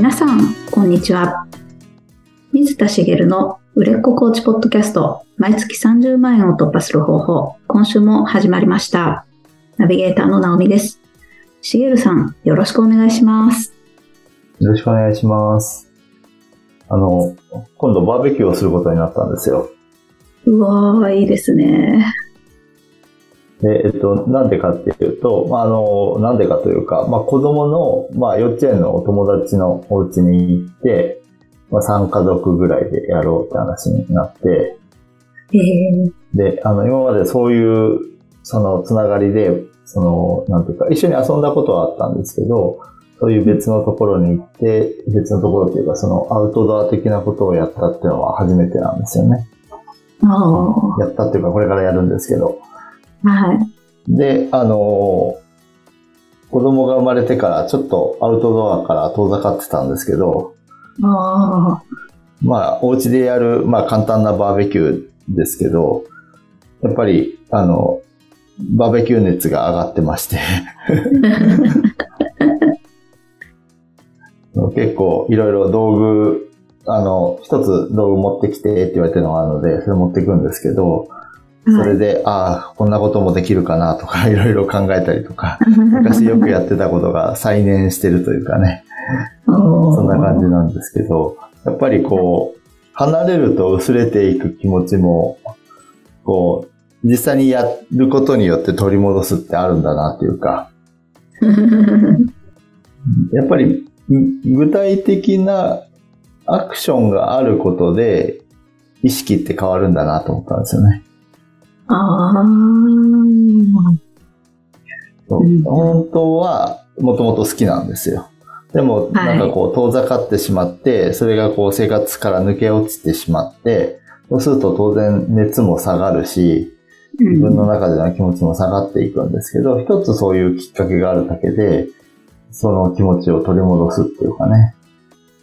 皆さん、こんにちは。水田茂の売れっ子コーチポッドキャスト、毎月30万円を突破する方法、今週も始まりました。ナビゲーターの直美です。茂さん、よろしくお願いします。よろしくお願いします。あの、今度バーベキューをすることになったんですよ。うわー、いいですね。で、えっと、なんでかっていうと、まあ、あの、なんでかというか、まあ、子供の、まあ、幼稚園のお友達のお家に行って、まあ、3家族ぐらいでやろうって話になって、えー、で、あの、今までそういう、その、つながりで、その、なんていうか、一緒に遊んだことはあったんですけど、そういう別のところに行って、別のところというか、そのアウトドア的なことをやったっていうのは初めてなんですよね。やったっていうか、これからやるんですけど。はい。で、あの子供が生まれてからちょっとアウトドアから遠ざかってたんですけど、あまあ、お家でやる、まあ、簡単なバーベキューですけど、やっぱり、あの、バーベキュー熱が上がってまして 結構いろいろ道具、あの、一つ道具持ってきてって言われてるのがあるので、それ持っていくんですけど、それで、はい、ああ、こんなこともできるかなとか、いろいろ考えたりとか、昔よくやってたことが再燃してるというかね、そんな感じなんですけど、やっぱりこう、離れると薄れていく気持ちも、こう、実際にやることによって取り戻すってあるんだなっていうか、やっぱり具体的なアクションがあることで意識って変わるんだなと思ったんですよね。ああ。本当はもともと好きなんですよ。でも、なんかこう、遠ざかってしまって、それがこう、生活から抜け落ちてしまって、そうすると当然熱も下がるし、自分の中での気持ちも下がっていくんですけど、一つそういうきっかけがあるだけで、その気持ちを取り戻すっていうかね。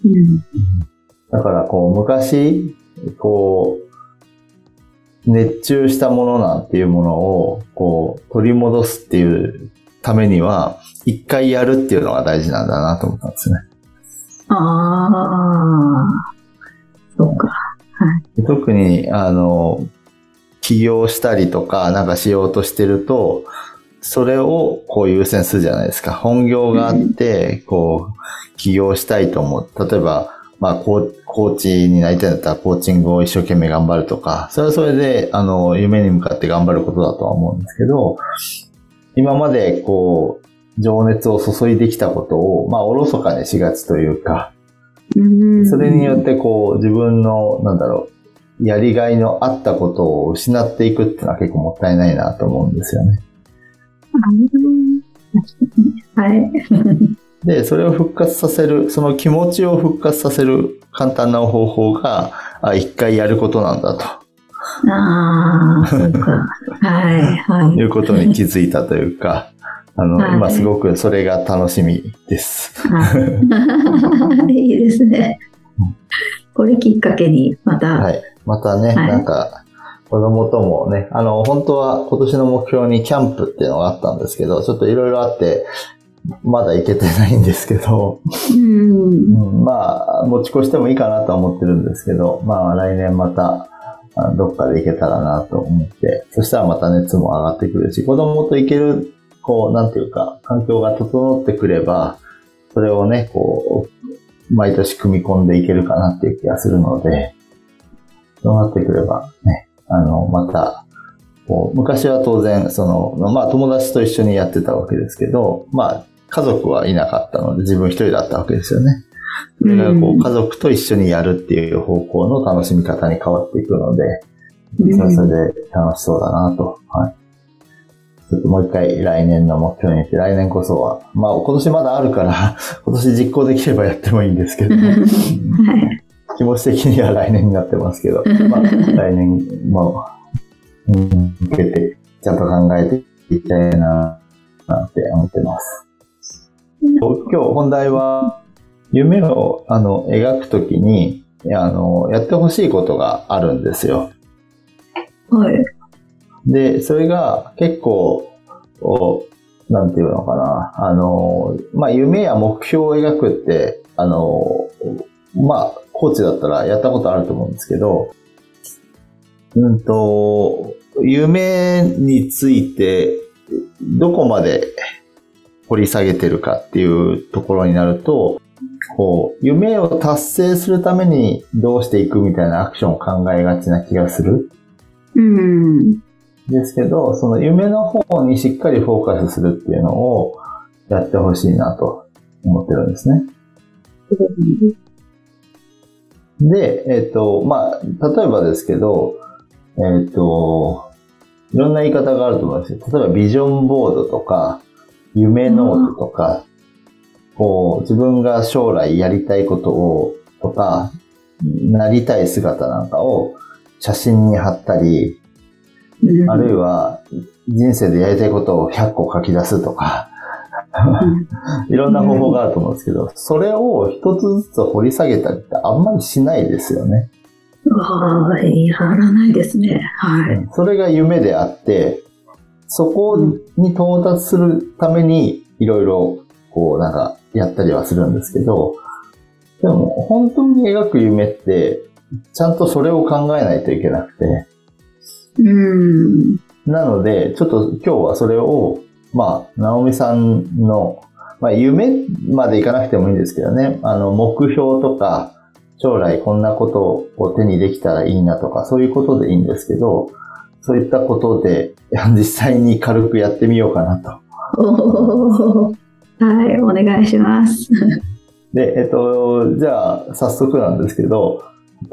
うん、だからこう、昔、こう、熱中したものなんていうものを、こう、取り戻すっていうためには、一回やるっていうのが大事なんだなと思ったんですね。ああ、そうか。はい、特に、あの、起業したりとか、なんかしようとしてると、それをこう優先するじゃないですか。本業があって、こう、起業したいと思う。例えば、まあコー、コーチになりたいんだったら、コーチングを一生懸命頑張るとか、それはそれで、あの、夢に向かって頑張ることだとは思うんですけど、今まで、こう、情熱を注いできたことを、まあ、おろそかにしがちというか、それによって、こう、自分の、なんだろう、やりがいのあったことを失っていくっていうのは結構もったいないなと思うんですよね。はい。で、それを復活させる、その気持ちを復活させる簡単な方法が、あ、一回やることなんだと。ああ、そうか。はい、はい。いうことに気づいたというか、あの、はい、今すごくそれが楽しみです。はい、いいですね。これきっかけに、また。はい。またね、はい、なんか、子供ともね、あの、本当は今年の目標にキャンプっていうのがあったんですけど、ちょっといろいろあって、まだ行けてないんですけど、うん、まあ、持ち越してもいいかなとは思ってるんですけど、まあ来年また、どっかで行けたらなと思って、そしたらまた熱も上がってくるし、子供と行ける、こう、なんていうか、環境が整ってくれば、それをね、こう、毎年組み込んでいけるかなっていう気がするので、そうなってくればね、あの、また、こう昔は当然、その、まあ友達と一緒にやってたわけですけど、まあ家族はいなかったので自分一人だったわけですよね。それがこう家族と一緒にやるっていう方向の楽しみ方に変わっていくので、それはそれで楽しそうだなと。はい。ちょっともう一回来年の目標にして、来年こそは、まあ今年まだあるから、今年実行できればやってもいいんですけど、はい、気持ち的には来年になってますけど、まあ来年も向けて、ちゃんと考えていきたいな、なんて思ってます。今日本題は、夢をあの描くときにあの、やってほしいことがあるんですよ。はい。で、それが結構、なんていうのかな、あの、まあ、夢や目標を描くって、あの、まあ、コーチだったらやったことあると思うんですけど、うんと、夢について、どこまで掘り下げてるかっていうところになると、こう、夢を達成するためにどうしていくみたいなアクションを考えがちな気がする。うん。ですけど、その夢の方にしっかりフォーカスするっていうのをやってほしいなと思ってるんですね。で、えっ、と、まあ、例えばですけど、えっ、と、いろんな言い方があると思うんですよ。例えばビジョンボードとか、夢ノートとか、こう、自分が将来やりたいことを、とか、なりたい姿なんかを写真に貼ったり、うんあるいは人生でやりたいことを100個書き出すとか、いろんな方法があると思うんですけど、それを一つずつ掘り下げたりってあんまりしないですよね。はい、やらないですね。はい。それが夢であって、そこに到達するためにいろいろこうなんかやったりはするんですけど、でも本当に描く夢ってちゃんとそれを考えないといけなくて、うん。なので、ちょっと今日はそれを、まあ、ナオミさんの、まあ、夢までいかなくてもいいんですけどね、あの、目標とか、将来こんなことを手にできたらいいなとか、そういうことでいいんですけど、そういったことで、実際に軽くやってみようかなと。はい、お願いします。で、えっと、じゃあ、早速なんですけど、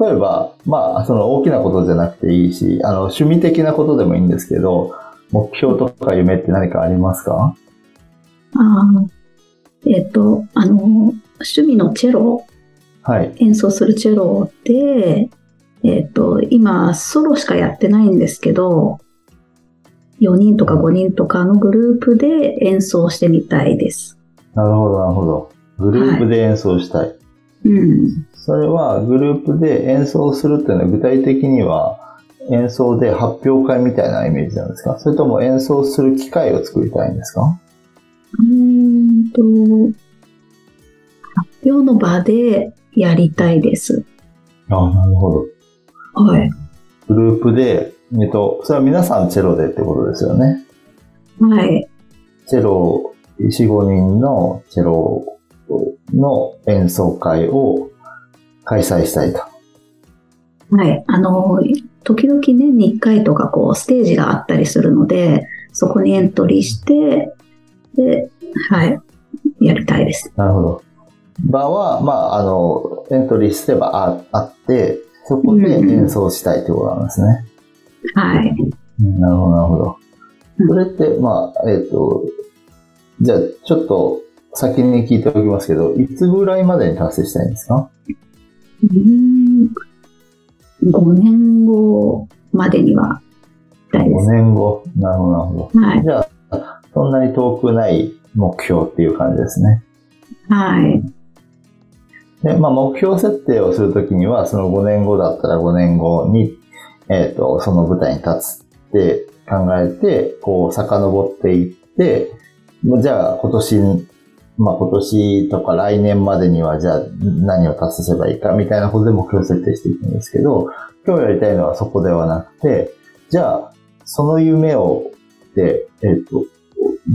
例えば、まあ、その大きなことじゃなくていいし、あの、趣味的なことでもいいんですけど、目標とか夢って何かありますか？あーえっ、と、あの、趣味のチェロ、はい。演奏するチェロで、えっ、と、今、ソロしかやってないんですけど、4人とか5人とかのグループで演奏してみたいです。なるほど、なるほど。グループで演奏したい。うん。それはグループで演奏するっていうのは具体的には演奏で発表会みたいなイメージなんですか？それとも演奏する機会を作りたいんですか？うーんと、発表の場でやりたいです。あなるほど。はい。グループで、えっと、それは皆さんチェロでってことですよね。はい。チェロ、4、5人のチェロの演奏会を開催したいと。はい。あの、時々年に1回とかこうステージがあったりするので、そこにエントリーして、で、はい。やりたいです。なるほど。場は、まあ、あの、エントリーすればああって、そこで演奏したいってことなんですね。はい。うんなるほど、なるほどう。んそれって、まあ、えっ、と、じゃあ、ちょっと先に聞いておきますけど、いつぐらいまでに達成したいんですか？うーん5年後までにはしたいで ?5 す。年後。なるほど、なるほど。はい。じゃあ、そんなに遠くない目標っていう感じですね。はい。で、まあ、目標設定をするときには、その5年後だったら5年後に、えっ、と、その舞台に立つって考えて、こう、遡っていって、じゃあ、今年、まあ、今年とか来年までには、じゃあ、何を達成すればいいか、みたいなことで目標設定していくんですけど、今日やりたいのはそこではなくて、じゃあ、その夢を、で、えっ、と、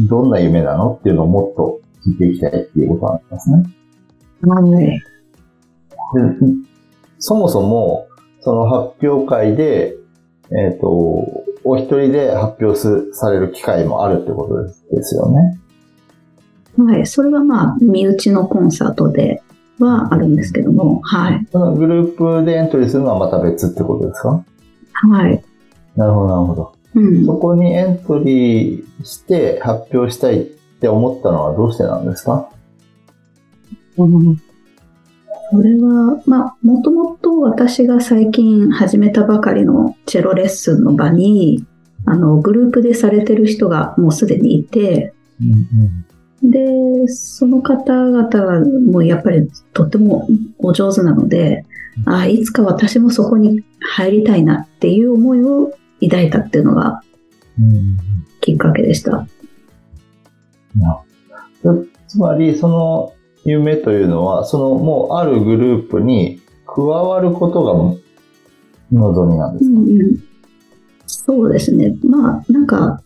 どんな夢なの？っていうのをもっと聞いていきたいっていうことなんですね。はい。でそもそも、その発表会で、えっ、と、お一人で発表すされる機会もあるってことですですよね。はい。それはまあ、身内のコンサートではあるんですけども、はい。そのグループでエントリーするのはまた別ってことですか？はい。なるほど、なるほど。うん。そこにエントリーして発表したいって思ったのはどうしてなんですか？うんそれは、まあ、もともと私が最近始めたばかりのチェロレッスンの場に、あの、グループでされてる人がもうすでにいて、うんで、その方々がもうやっぱりとってもお上手なので、あいつか私もそこに入りたいなっていう思いを抱いたっていうのがうんうんきっかけでした。つまり、その夢というのは、そのもうあるグループに加わることが望みなんですか、うんうん、そうですね。まあ、なんか、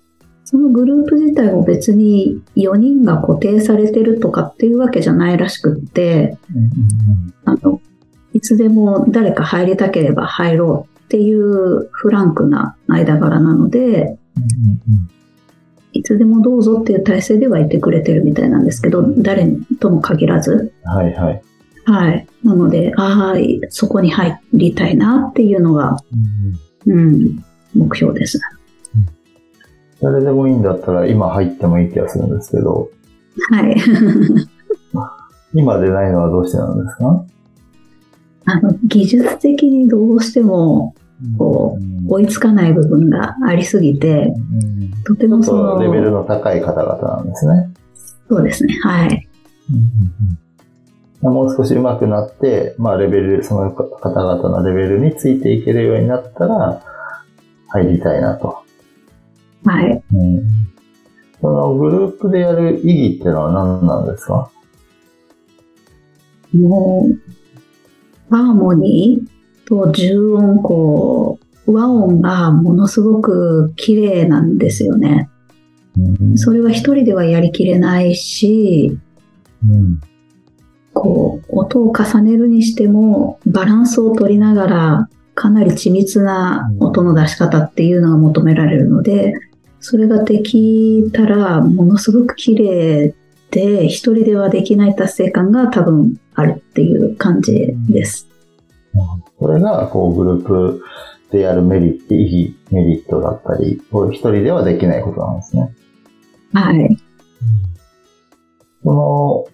そのグループ自体も別に4人が固定されてるとかっていうわけじゃないらしくって、あの、いつでも誰か入りたければ入ろうっていうフランクな間柄なので、いつでもどうぞっていう体制ではいてくれてるみたいなんですけど、誰とも限らず。はいはい。はい。なので、ああ、そこに入りたいなっていうのが、うん、うん、目標です。誰でもいいんだったら今入ってもいい気がするんですけど。はい。今でないのはどうしてなんですか？あの、技術的にどうしても、こう、追いつかない部分がありすぎて、とてもその。レベルの高い方々なんですね。そうですね、はい。もう少し上手くなって、まあレベル、その方々のレベルについていけるようになったら、入りたいなと。はい。うん、そのグループでやる意義っていうのは何なんですか？もう、ハーモニーと重音、こう、和音がものすごく綺麗なんですよね。うん、それは一人ではやりきれないし、うん、こう、音を重ねるにしても、バランスを取りながら、かなり緻密な音の出し方っていうのが求められるので、それができたら、ものすごく綺麗で、一人ではできない達成感が多分あるっていう感じです。これが、こう、グループでやるメリット、意義、メリットだったり、一人ではできないことなんですね。はい。その、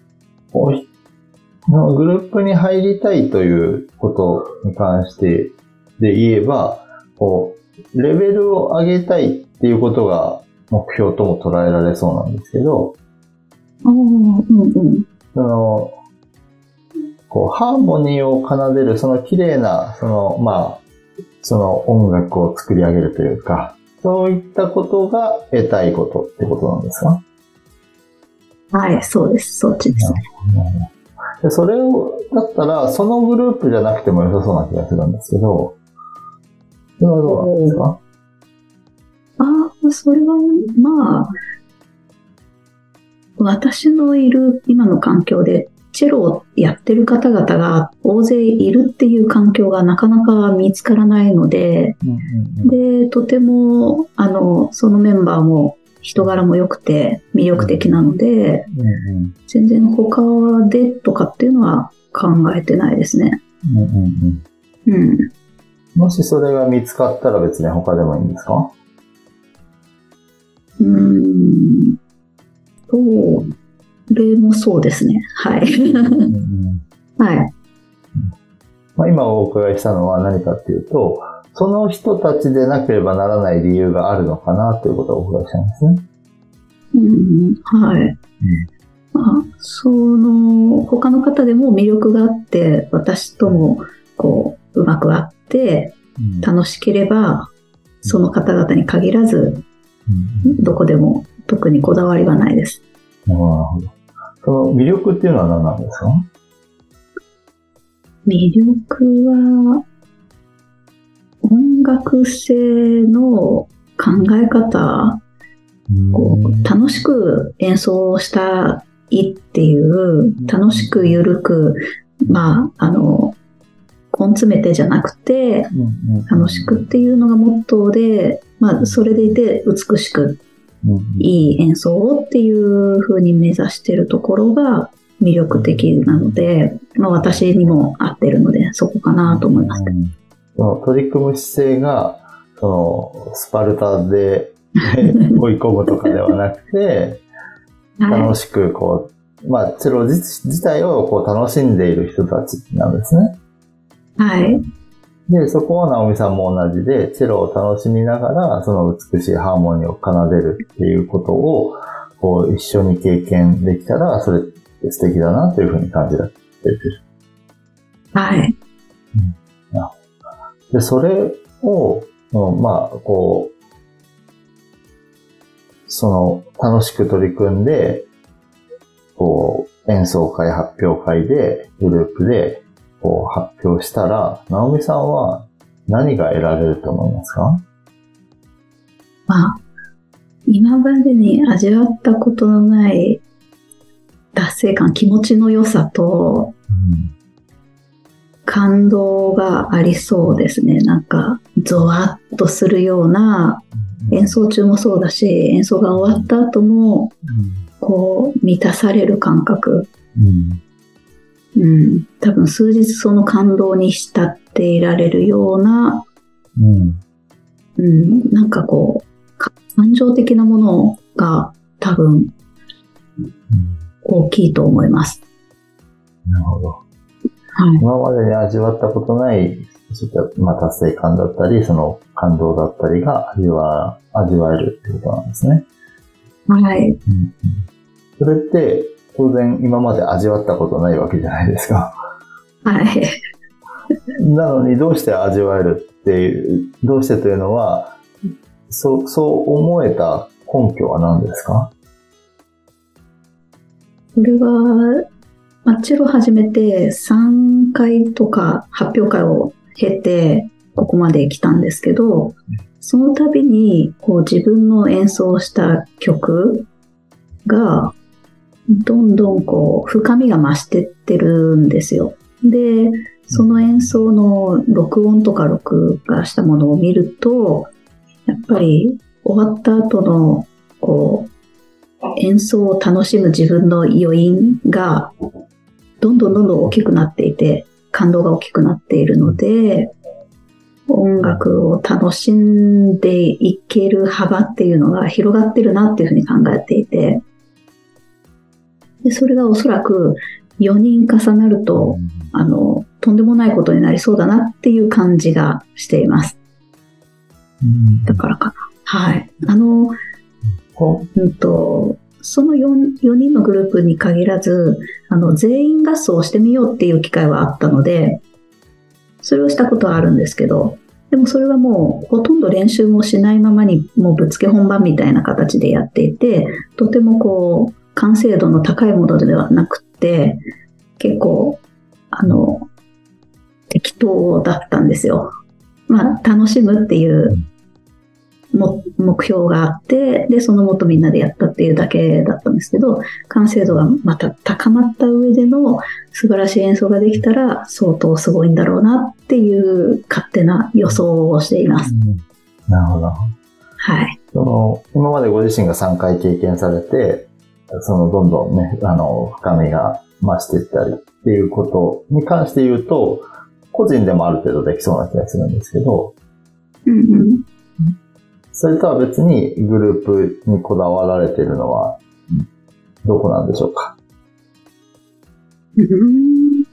のグループに入りたいということに関してで言えば、こう、レベルを上げたいっていうことが目標とも捉えられそうなんですけど、うんうん、その、こう、ハーモニーを奏でる、その綺麗な、その、まあ、その音楽を作り上げるというか、そういったことが得たいことってことなんですか？はい、そうです。そっちですね。でそれを、だったら、そのグループじゃなくても良さそうな気がするんですけど、それはどうなんですか？あ、それは、まあ、私のいる今の環境で、チェロをやってる方々が大勢いるっていう環境がなかなか見つからないので、で、とても、あの、そのメンバーも人柄も良くて魅力的なので、全然他でとかっていうのは考えてないですね。うん。もしそれが見つかったら別に他でもいいんですか？うん。そう。れもそうですね。はい。はい。まあ、今お伺いしたのは何かっていうと、その人たちでなければならない理由があるのかなということをお伺いしたんですね。うん、はい。うんまあ、その、他の方でも魅力があって、私とも、こう、うまくあって、楽しければ、その方々に限らず、どこでも特にこだわりはないです。なるほど。その魅力っていうのは何なんですか？魅力は、音楽性の考え方、こう楽しく演奏したいっていう、楽しくゆるく、まあ、あの、根詰めてじゃなくて、楽しくっていうのがモットーで、まあ、それでいて美しく、いい演奏をっていうふうに目指してるところが魅力的なので、まあ、私にも合ってるので、そこかなと思います。その取り組む姿勢が、その、スパルタで 追い込むとかではなくて、楽しくこう、まあ、チェロ自体をこう楽しんでいる人たちなんですね。はい。で、そこは直美さんも同じで、チェロを楽しみながら、その美しいハーモニーを奏でるっていうことを、こう、一緒に経験できたら、それって素敵だなというふうに感じられてる。はい。うん、で、それを、まあ、こう、その、楽しく取り組んで、こう、演奏会、発表会で、グループで、こう、発表したら、直美さんは何が得られると思いますか？まあ、今までに味わったことのない達成感、気持ちの良さと、感動がありそうですね。なんか、ゾワッとするような、演奏中もそうだし、演奏が終わった後も、こう、満たされる感覚。うん、多分数日その感動に浸っていられるような、うん、うん、なんかこう、感情的なものが多分、大きいと思います。なるほど。はい、今までに味わったことない、まあ、達成感だったり、その感動だったりが味わ味わえるってことなんですね。はい。うん、それって、当然今まで味わったことないわけじゃないですか。はい。なのにどうして味わえるっていう、どうしてというのは、そう、そう思えた根拠は何ですか？これは、マッチロ始めて3回とか発表会を経て、ここまで来たんですけど、その度にこう自分の演奏した曲がどんどんこう深みが増してってるんですよ。で、その演奏の録音とか録画したものを見ると、やっぱり終わった後のこう演奏を楽しむ自分の余韻がどんどんどんどん大きくなっていて、感動が大きくなっているので、音楽を楽しんでいける幅っていうのが広がってるなっていうふうに考えていて、でそれがおそらく4人重なると、あの、とんでもないことになりそうだなっていう感じがしています。だからかな。はい。あの、うんと、その 4, 4人のグループに限らず、あの、全員合奏をしてみようっていう機会はあったので、それをしたことはあるんですけど、でもそれはもうほとんど練習もしないままにもうぶっつけ本番みたいな形でやっていて、とてもこう、完成度の高いものではなくて、結構、あの、適当だったんですよ。まあ、楽しむっていう目標があって、で、そのもとみんなでやったっていうだけだったんですけど、完成度がまた高まった上での素晴らしい演奏ができたら相当すごいんだろうなっていう勝手な予想をしています。うん、なるほど。はい。その、今までご自身が3回経験されて、そのどんどんね、あの、深みが増していったりっていうことに関して言うと、個人でもある程度できそうな気がするんですけど、うんうん、それとは別にグループにこだわられているのは、どこなんでしょうか、うん、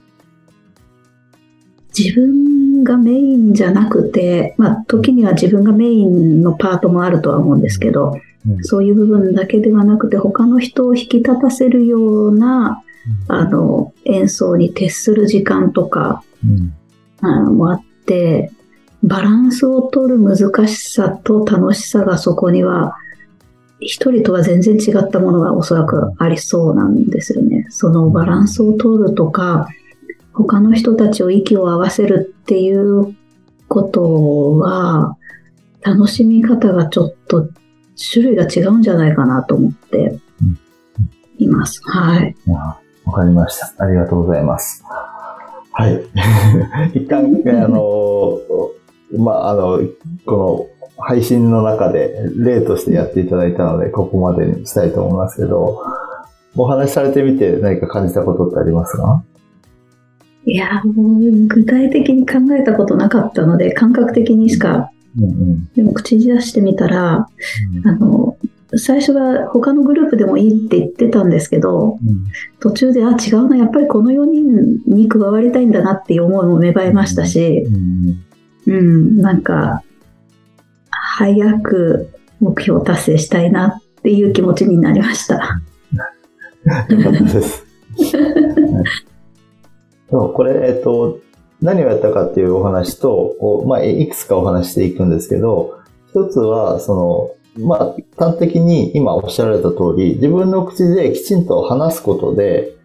自分がメインじゃなくて、まあ、時には自分がメインのパートもあるとは思うんですけど、うん、そういう部分だけではなくて、他の人を引き立たせるような、うん、あの、演奏に徹する時間とか、うん、あのもあって、バランスを取る難しさと楽しさがそこには、一人とは全然違ったものがおそらくありそうなんですよね。そのバランスを取るとか、他の人たちを息を合わせるっていうことは、楽しみ方がちょっと種類が違うんじゃないかなと思っています。はい。わかりました。ありがとうございます。はい。一旦、あの、まあ、あの、この配信の中で例としてやっていただいたので、ここまでにしたいと思いますけど、お話しされてみて何か感じたことってありますか？いや、もう具体的に考えたことなかったので、感覚的にしか、うんうん、でも口に出してみたら、うん、あの、最初は他のグループでもいいって言ってたんですけど、うん、途中で、あ、違うな、やっぱりこの4人に加わりたいんだなっていう思いも芽生えましたし、うんうん、なんか、早く目標達成したいなっていう気持ちになりました。よかったです。そうこれ、えっと、何をやったかっていうお話と、まあ、いくつかお話していくんですけど、一つは、その、まあ、端的に今おっしゃられた通り、自分の口できちんと話すことで、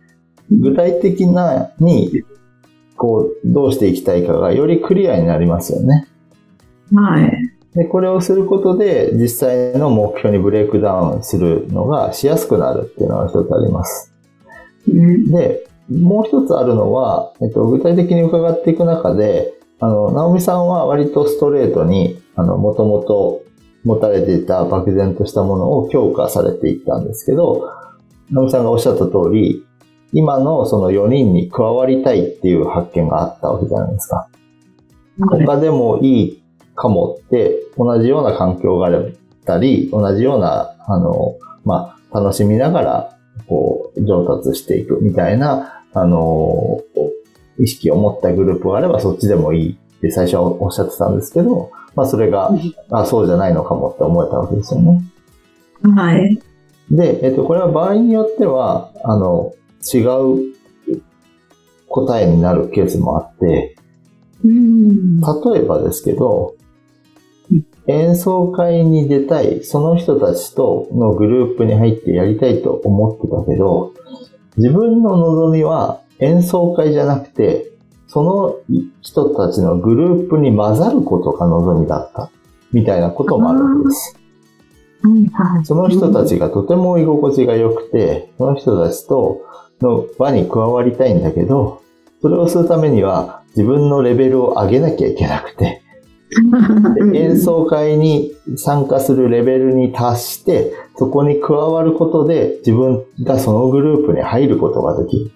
具体的なに、こう、どうしていきたいかがよりクリアになりますよね。はい。で、これをすることで、実際の目標にブレイクダウンするのがしやすくなるっていうのが一つあります。うん、で、もう一つあるのは、えっと、具体的に伺っていく中で、あの、直美さんは割とストレートに、あの、もともと持たれていた漠然としたものを強化されていったんですけど、直美さんがおっしゃった通り、今のその4人に加わりたいっていう発見があったわけじゃないですか。他でもいいかもって、同じような環境があったり、同じような、あの、まあ、楽しみながら、こう、上達していくみたいな、あの、意識を持ったグループがあればそっちでもいいって最初はおっしゃってたんですけど、まあそれが、あそうじゃないのかもって思えたわけですよね。はい。で、えっと、これは場合によっては、あの、違う答えになるケースもあって、例えばですけど、演奏会に出たい、その人たちとのグループに入ってやりたいと思ってたけど、自分の望みは演奏会じゃなくて、その人たちのグループに混ざることが望みだった、みたいなこともあるわけです。その人たちがとても居心地が良くて、その人たちとの輪に加わりたいんだけど、それをするためには自分のレベルを上げなきゃいけなくて、演奏会に参加するレベルに達して、そこに加わることで自分がそのグループに入ることができる。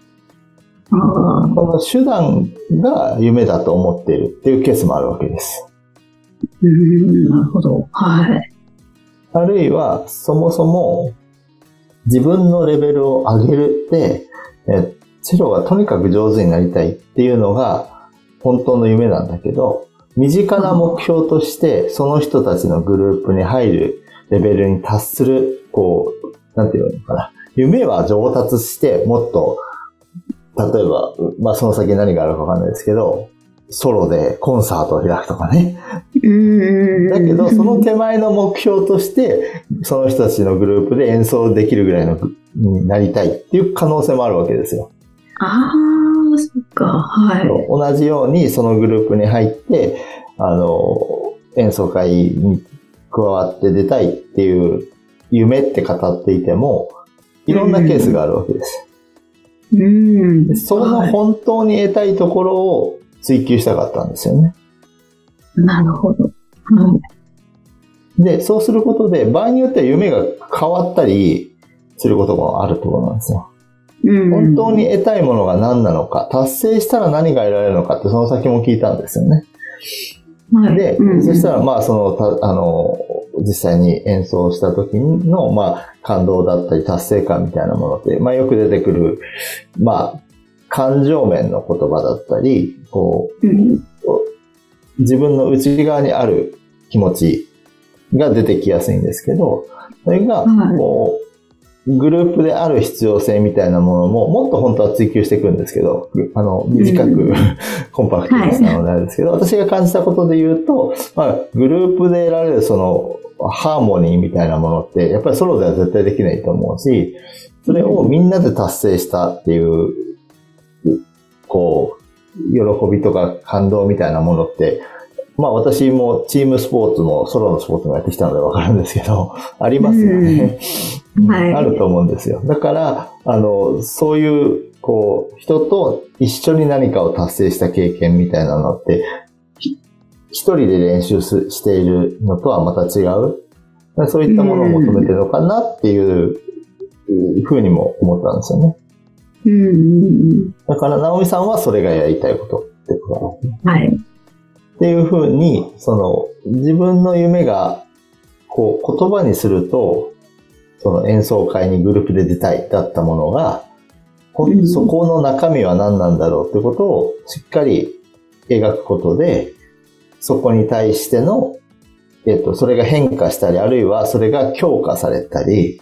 この手段が夢だと思っているっていうケースもあるわけです。うん、なるほど。はい。あるいは、そもそも自分のレベルを上げるって、えチェロがとにかく上手になりたいっていうのが本当の夢なんだけど、身近な目標として、その人たちのグループに入るレベルに達する、こう、なんていうのかな。夢は上達して、もっと、例えば、まあその先何があるかわかんないですけど、ソロでコンサートを開くとかね。だけど、その手前の目標として、その人たちのグループで演奏できるぐらいのになりたいっていう可能性もあるわけですよ。ああ、そっか、はい。同じようにそのグループに入って、あの、演奏会に加わって出たいっていう夢って語っていても、いろんなケースがあるわけです。うん。その本当に得たいところを追求したかったんですよね。なるほど。はい。で、そうすることで、場合によっては夢が変わったりすることもあるところなんですよ。本当に得たいものが何なのか、達成したら何が得られるのかってその先も聞いたんですよね。はい、で、うん、そしたらまあその、たあの、実際に演奏した時の、まあ、感動だったり達成感みたいなものって、まあよく出てくる、まあ、感情面の言葉だったり、こう、うん、自分の内側にある気持ちが出てきやすいんですけど、それが、こう、グループである必要性みたいなものも、もっと本当は追求していくんですけど、あの、短く、うん、コンパクトにしたのであるんですけど、はい、私が感じたことで言うと、まあ、グループで得られるその、ハーモニーみたいなものって、やっぱりソロでは絶対できないと思うし、それをみんなで達成したっていう、こう、喜びとか感動みたいなものって、まあ私もチームスポーツもソロのスポーツもやってきたのでわかるんですけど、ありますよね。はい、あると思うんですよ。だから、あの、そういう、こう、人と一緒に何かを達成した経験みたいなのって、一人で練習しているのとはまた違う。そういったものを求めてるのかなっていうふうにも思ったんですよね。うん、だから、直美さんはそれがやりたいことってことはい。っていうふうに、その、自分の夢が、こう、言葉にすると、その演奏会にグループで出たいだったものが、そこの中身は何なんだろうってことをしっかり描くことで、そこに対しての、えっと、それが変化したり、あるいはそれが強化されたり、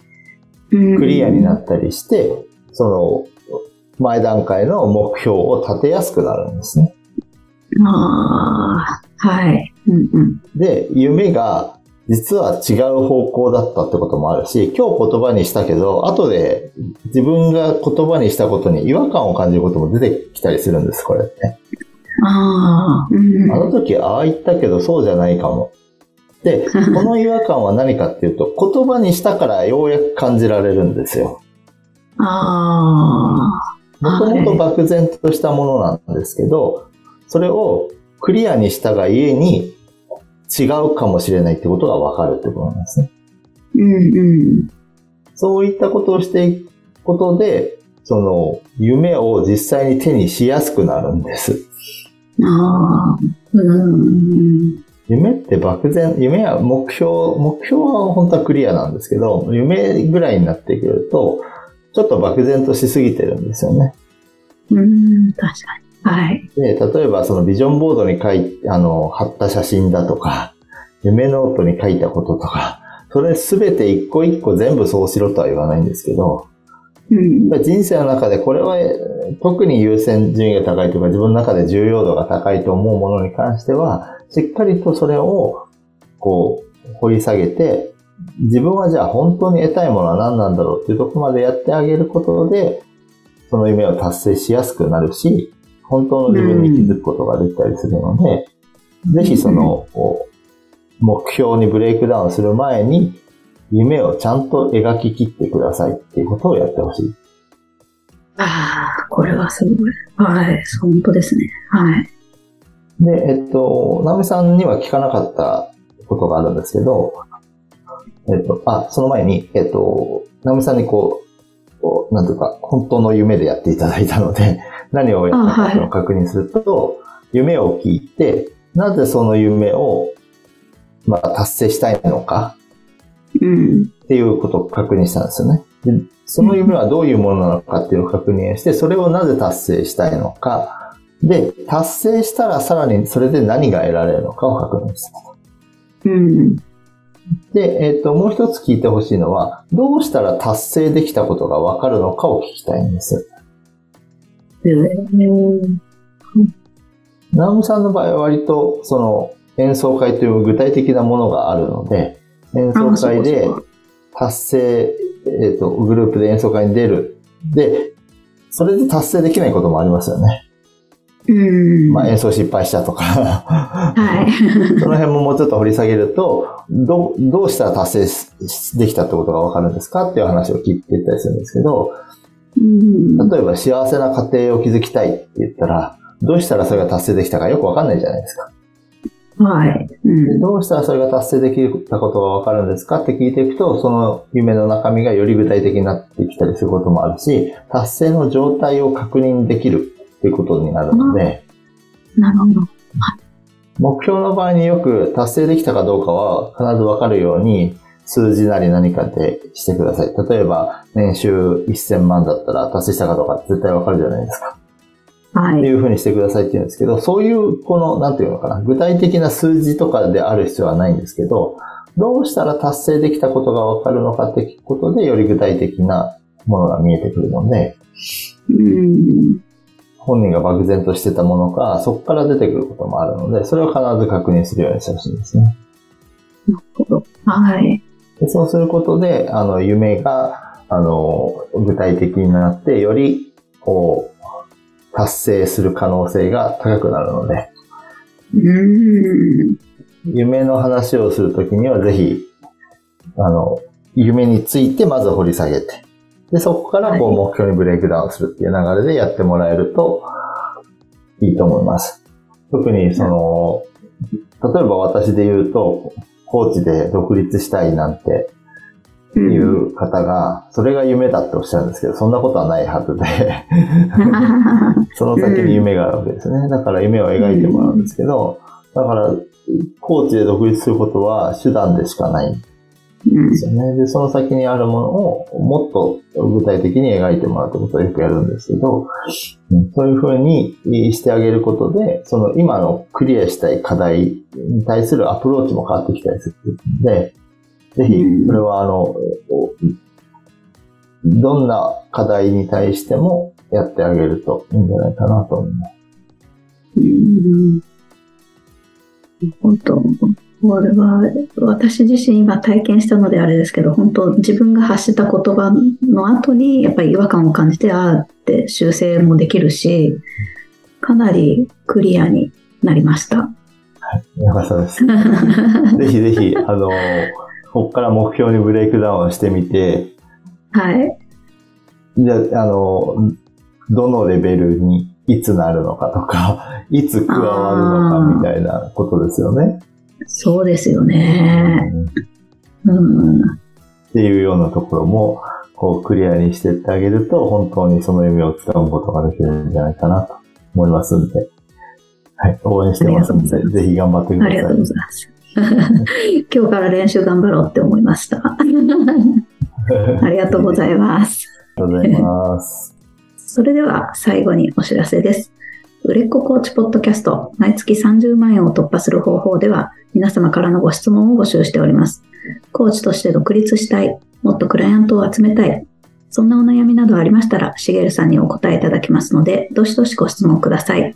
クリアになったりして、その、前段階の目標を立てやすくなるんですね。ああ、はい。うんうん、で、夢が実は違う方向だったってこともあるし、今日言葉にしたけど、後で自分が言葉にしたことに違和感を感じることも出てきたりするんです、これって。ああ、うん、あの時ああ言ったけどそうじゃないかも。で、この違和感は何かっていうと、言葉にしたからようやく感じられるんですよ。ああ。もともと漠然としたものなんですけど、それをクリアにしたがゆえに違うかもしれないってことがわかるってことなんですね。うんうん。そういったことをしていくことで、その夢を実際に手にしやすくなるんです。ああ、うん。夢って漠然、夢は目標、目標は本当はクリアなんですけど、夢ぐらいになってくると、ちょっと漠然としすぎてるんですよね。うん、確かに。はい。で、例えばそのビジョンボードに書いあの、貼った写真だとか、夢ノートに書いたこととか、それすべて一個一個全部そうしろとは言わないんですけど、うん、人生の中でこれは特に優先順位が高いというか自分の中で重要度が高いと思うものに関しては、しっかりとそれをこう掘り下げて、自分はじゃあ本当に得たいものは何なんだろうっていうところまでやってあげることで、その夢を達成しやすくなるし、本当の自分に気づくことができたりするので、うん、ぜひその、目標にブレイクダウンする前に、夢をちゃんと描き切ってくださいっていうことをやってほしい。ああ、これはすごい。はい、本当ですね。はい。で、えっと、ナミさんには聞かなかったことがあるんですけど、えっと、あ、その前に、えっと、ナミさんにこう、こうなんていうか、本当の夢でやっていただいたので、何をやったかを確認すると、夢を聞いて、なぜその夢を、まあ、達成したいのか、っていうことを確認したんですよね。でその夢はどういうものなのかっていうのを確認して、それをなぜ達成したいのか、で、達成したらさらにそれで何が得られるのかを確認した。うん。で、えっ、ー、と、もう一つ聞いてほしいのは、どうしたら達成できたことがわかるのかを聞きたいんです。えー、ナムさんの場合は割と、その、演奏会という具体的なものがあるので、演奏会で達成、えっ、ー、と、グループで演奏会に出る。で、それで達成できないこともありますよね。うん。まあ演奏失敗したとかはい。その辺ももうちょっと掘り下げると、どどうしたら達成できたってことがわかるんですかっていう話を聞いていったりするんですけど、うん、例えば幸せな家庭を築きたいって言ったら、どうしたらそれが達成できたかよくわかんないじゃないですか。はい、うん、どうしたらそれが達成できたことがわかるんですかって聞いていくと、その夢の中身がより具体的になってきたりすることもあるし、達成の状態を確認できるっていうことになるので、なるほど。目標の場合によく達成できたかどうかは必ずわかるように、数字なり何かでしてください。例えば、年収1000万だったら達成したかどうか絶対わかるじゃないですか。はい。っていうふうにしてくださいって言うんですけど、そういう、この、なんていうのかな、具体的な数字とかである必要はないんですけど、どうしたら達成できたことがわかるのかって聞くことで、より具体的なものが見えてくるので、うん本人が漠然としてたものか、そこから出てくることもあるので、それを必ず確認するようにしてほしいんですね。なるほど。はい。でそうすることで、あの、夢が、あの、具体的になって、より、こう、達成する可能性が高くなるので、うん。夢の話をするときには、ぜひ、あの、夢についてまず掘り下げて、で、そこからこう目標にブレイクダウンするっていう流れでやってもらえるといいと思います。特にその、例えば私で言うと、コーチで独立したいなんていう方が、それが夢だっておっしゃるんですけど、そんなことはないはずで その先に夢があるわけですね。だから夢を描いてもらうんですけど、だから、コーチで独立することは手段でしかないですよね。で、その先にあるものをもっと具体的に描いてもらうってことをよくやるんですけど、そういうふうにしてあげることで、その今のクリアしたい課題に対するアプローチも変わってきたりするので、ぜひ、これはあの、どんな課題に対してもやってあげるといいんじゃないかなと思います。うん。本当。これは私自身今体験したのであれですけど、本当自分が発した言葉の後にやっぱり違和感を感じて、ああって修正もできるし、かなりクリアになりました。よかったです。ぜひぜひ、あの、ここから目標にブレイクダウンしてみて、はい。じゃあ、あの、どのレベルにいつなるのかとか、いつ加わるのかみたいなことですよね。そうですよね。うん。っていうようなところも、こうクリアにしていってあげると、本当にその夢をつかむことができるんじゃないかなと思いますんで、はい、応援してますので、ぜひ頑張ってください。ありがとうございます。今日から練習頑張ろうって思いました。ありがとうございます。ありがとうございます。それでは最後にお知らせです。売れっ子コーチポッドキャスト、毎月30万円を突破する方法では、皆様からのご質問を募集しております。コーチとして独立したい、もっとクライアントを集めたい、そんなお悩みなどありましたら、しげるさんにお答えいただきますので、どしどしご質問ください。